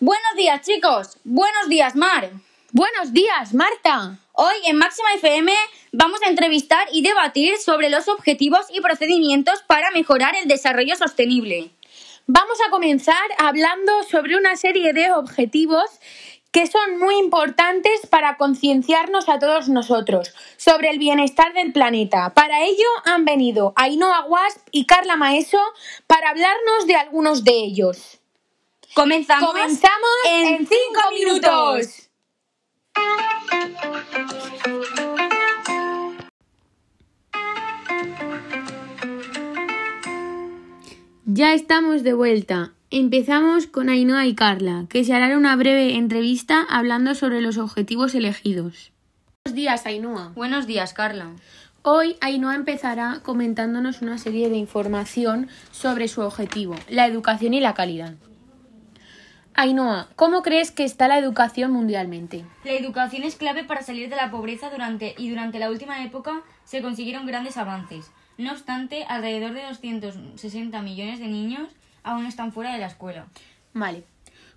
Buenos días, chicos. Buenos días, Mar. Buenos días, Marta. Hoy en Máxima FM vamos a entrevistar y debatir sobre los objetivos y procedimientos para mejorar el desarrollo sostenible. Vamos a comenzar hablando sobre una serie de objetivos que son muy importantes para concienciarnos a todos nosotros sobre el bienestar del planeta. Para ello han venido Ainhoa Wasp y Carla Maeso para hablarnos de algunos de ellos. Comenzamos, Comenzamos en cinco minutos. Ya estamos de vuelta. Empezamos con Ainhoa y Carla, que se harán una breve entrevista hablando sobre los objetivos elegidos. Buenos días, Ainhoa. Buenos días, Carla. Hoy Ainhoa empezará comentándonos una serie de información sobre su objetivo, la educación y la calidad. Ainhoa, ¿cómo crees que está la educación mundialmente? La educación es clave para salir de la pobreza durante y durante la última época se consiguieron grandes avances. No obstante, alrededor de 260 millones de niños aún están fuera de la escuela. Vale.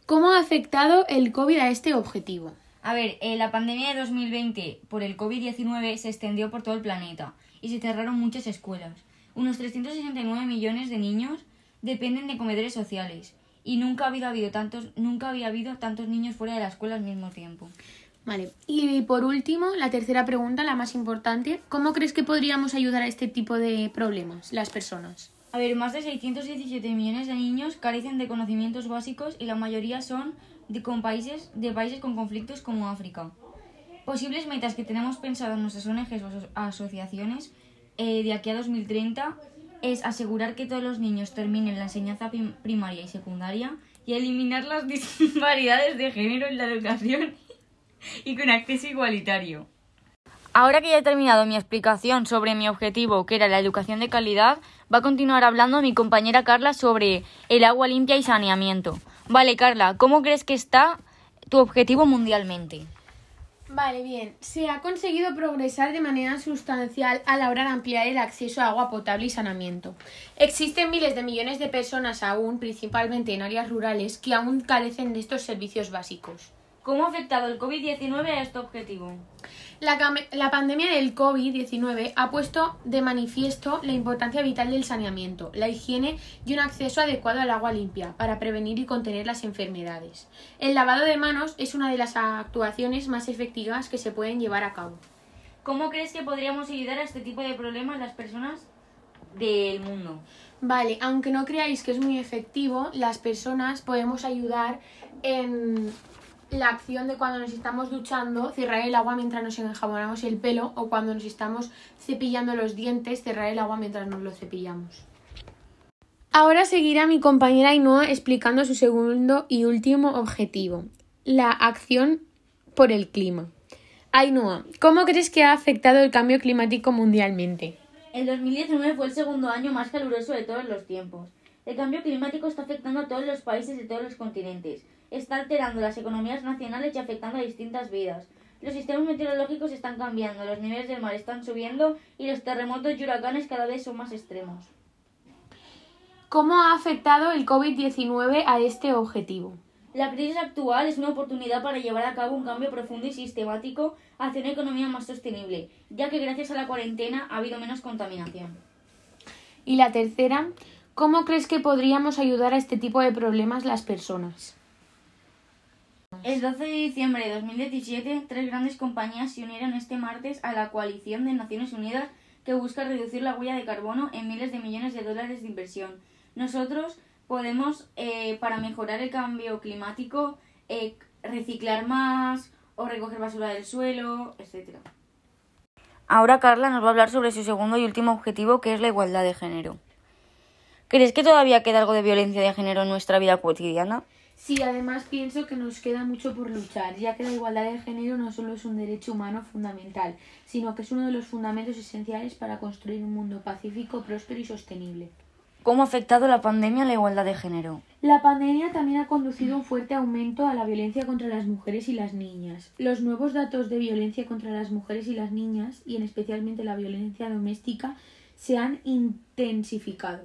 ¿Cómo ha afectado el COVID a este objetivo? A ver, eh, la pandemia de 2020 por el COVID-19 se extendió por todo el planeta y se cerraron muchas escuelas. Unos 369 millones de niños dependen de comedores sociales y nunca, ha habido, habido tantos, nunca había habido tantos niños fuera de la escuela al mismo tiempo. Vale. Y por último, la tercera pregunta, la más importante, ¿cómo crees que podríamos ayudar a este tipo de problemas, las personas? A ver, más de 617 millones de niños carecen de conocimientos básicos y la mayoría son de, con países, de países con conflictos como África. Posibles metas que tenemos pensado en nuestras ONGs o aso- asociaciones eh, de aquí a 2030 es asegurar que todos los niños terminen la enseñanza prim- primaria y secundaria y eliminar las disparidades de género en la educación y con acceso igualitario. Ahora que ya he terminado mi explicación sobre mi objetivo, que era la educación de calidad, va a continuar hablando mi compañera Carla sobre el agua limpia y saneamiento. Vale, Carla, ¿cómo crees que está tu objetivo mundialmente? Vale, bien. Se ha conseguido progresar de manera sustancial a la hora de ampliar el acceso a agua potable y saneamiento. Existen miles de millones de personas aún, principalmente en áreas rurales, que aún carecen de estos servicios básicos. ¿Cómo ha afectado el COVID-19 a este objetivo? La, pandemia del COVID-19 ha puesto de manifiesto la importancia vital del saneamiento, la higiene y un acceso adecuado al agua limpia para prevenir y contener las enfermedades. El lavado de manos es una de las actuaciones más efectivas que se pueden llevar a cabo. ¿Cómo crees que podríamos ayudar a este tipo de problemas las personas del mundo? Vale, aunque no creáis que es muy efectivo, las personas podemos ayudar en la acción de cuando nos estamos duchando, cerrar el agua mientras nos enjabonamos el pelo o cuando nos estamos cepillando los dientes, cerrar el agua mientras nos lo cepillamos. Ahora seguirá mi compañera Ainhoa explicando su segundo y último objetivo, la acción por el clima. Ainhoa, ¿cómo crees que ha afectado el cambio climático mundialmente? El 2019 fue el segundo año más caluroso de todos los tiempos. El cambio climático está afectando a todos los países de todos los continentes. Está alterando las economías nacionales y afectando a distintas vidas. Los sistemas meteorológicos están cambiando, los niveles del mar están subiendo y los terremotos y huracanes cada vez son más extremos. ¿Cómo ha afectado el COVID-19 a este objetivo? La crisis actual es una oportunidad para llevar a cabo un cambio profundo y sistemático hacia una economía más sostenible, ya que gracias a la cuarentena ha habido menos contaminación. Y la tercera, ¿cómo crees que podríamos ayudar a este tipo de problemas las personas? El 12 de diciembre de 2017, tres grandes compañías se unieron este martes a la coalición de Naciones Unidas que busca reducir la huella de carbono en miles de millones de dólares de inversión. Nosotros podemos, eh, para mejorar el cambio climático, eh, reciclar más o recoger basura del suelo, etc. Ahora Carla nos va a hablar sobre su segundo y último objetivo, que es la igualdad de género. ¿Crees que todavía queda algo de violencia de género en nuestra vida cotidiana? Sí, además pienso que nos queda mucho por luchar, ya que la igualdad de género no solo es un derecho humano fundamental, sino que es uno de los fundamentos esenciales para construir un mundo pacífico, próspero y sostenible. ¿Cómo ha afectado la pandemia a la igualdad de género? La pandemia también ha conducido un fuerte aumento a la violencia contra las mujeres y las niñas. Los nuevos datos de violencia contra las mujeres y las niñas, y en especialmente la violencia doméstica, se han intensificado.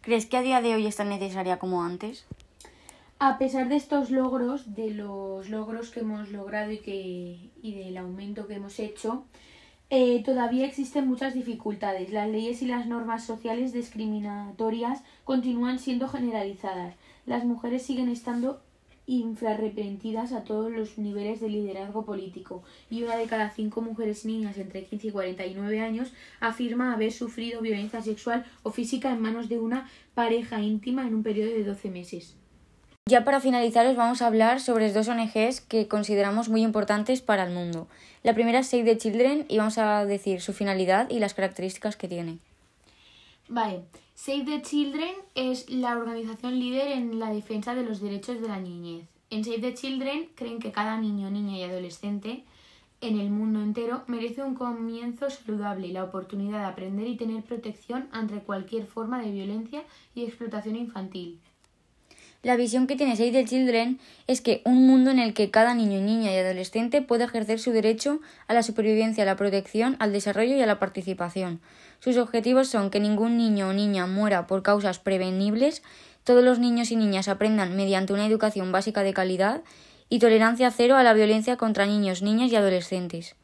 ¿Crees que a día de hoy es tan necesaria como antes? A pesar de estos logros, de los logros que hemos logrado y, que, y del aumento que hemos hecho, eh, todavía existen muchas dificultades. Las leyes y las normas sociales discriminatorias continúan siendo generalizadas. Las mujeres siguen estando infrarrepentidas a todos los niveles de liderazgo político y una de cada cinco mujeres niñas entre 15 y 49 años afirma haber sufrido violencia sexual o física en manos de una pareja íntima en un periodo de 12 meses. Ya para finalizar os vamos a hablar sobre dos ONGs que consideramos muy importantes para el mundo. La primera es Save the Children y vamos a decir su finalidad y las características que tiene. Vale, Save the Children es la organización líder en la defensa de los derechos de la niñez. En Save the Children creen que cada niño, niña y adolescente en el mundo entero merece un comienzo saludable y la oportunidad de aprender y tener protección ante cualquier forma de violencia y explotación infantil. La visión que tiene Save the Children es que un mundo en el que cada niño, niña y adolescente puede ejercer su derecho a la supervivencia, a la protección, al desarrollo y a la participación. Sus objetivos son que ningún niño o niña muera por causas prevenibles, todos los niños y niñas aprendan mediante una educación básica de calidad y tolerancia cero a la violencia contra niños, niñas y adolescentes.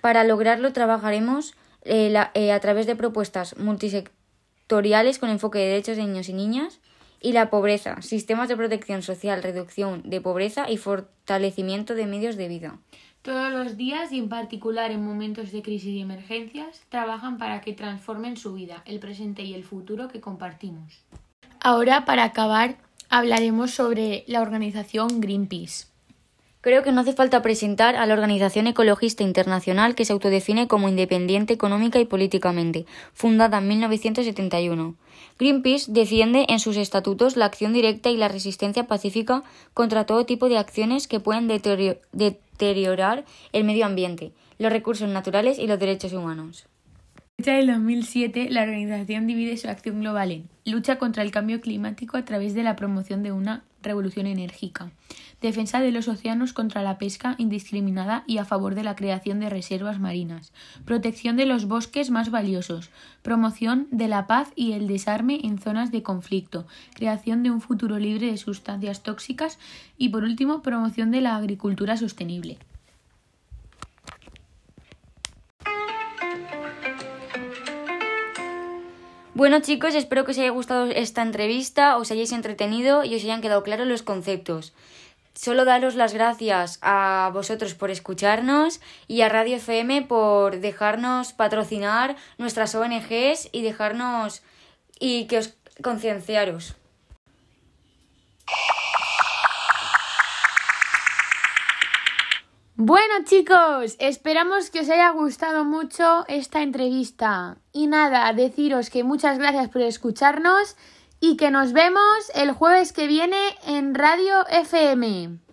Para lograrlo trabajaremos eh, eh, a través de propuestas multisectoriales con enfoque de derechos de niños y niñas, y la pobreza, sistemas de protección social, reducción de pobreza y fortalecimiento de medios de vida. Todos los días y en particular en momentos de crisis y emergencias trabajan para que transformen su vida, el presente y el futuro que compartimos. Ahora, para acabar, hablaremos sobre la organización Greenpeace. Creo que no hace falta presentar a la Organización Ecologista Internacional que se autodefine como independiente económica y políticamente, fundada en 1971. Greenpeace defiende en sus estatutos la acción directa y la resistencia pacífica contra todo tipo de acciones que pueden deteriorar el medio ambiente, los recursos naturales y los derechos humanos. En 2007, la organización divide su acción global en lucha contra el cambio climático a través de la promoción de una revolución enérgica, defensa de los océanos contra la pesca indiscriminada y a favor de la creación de reservas marinas, protección de los bosques más valiosos, promoción de la paz y el desarme en zonas de conflicto, creación de un futuro libre de sustancias tóxicas y, por último, promoción de la agricultura sostenible. Bueno chicos, espero que os haya gustado esta entrevista, os hayáis entretenido y os hayan quedado claros los conceptos. Solo daros las gracias a vosotros por escucharnos y a Radio FM por dejarnos patrocinar nuestras ONGs y dejarnos y que os concienciaros. Bueno chicos, esperamos que os haya gustado mucho esta entrevista. Y nada, deciros que muchas gracias por escucharnos y que nos vemos el jueves que viene en Radio FM.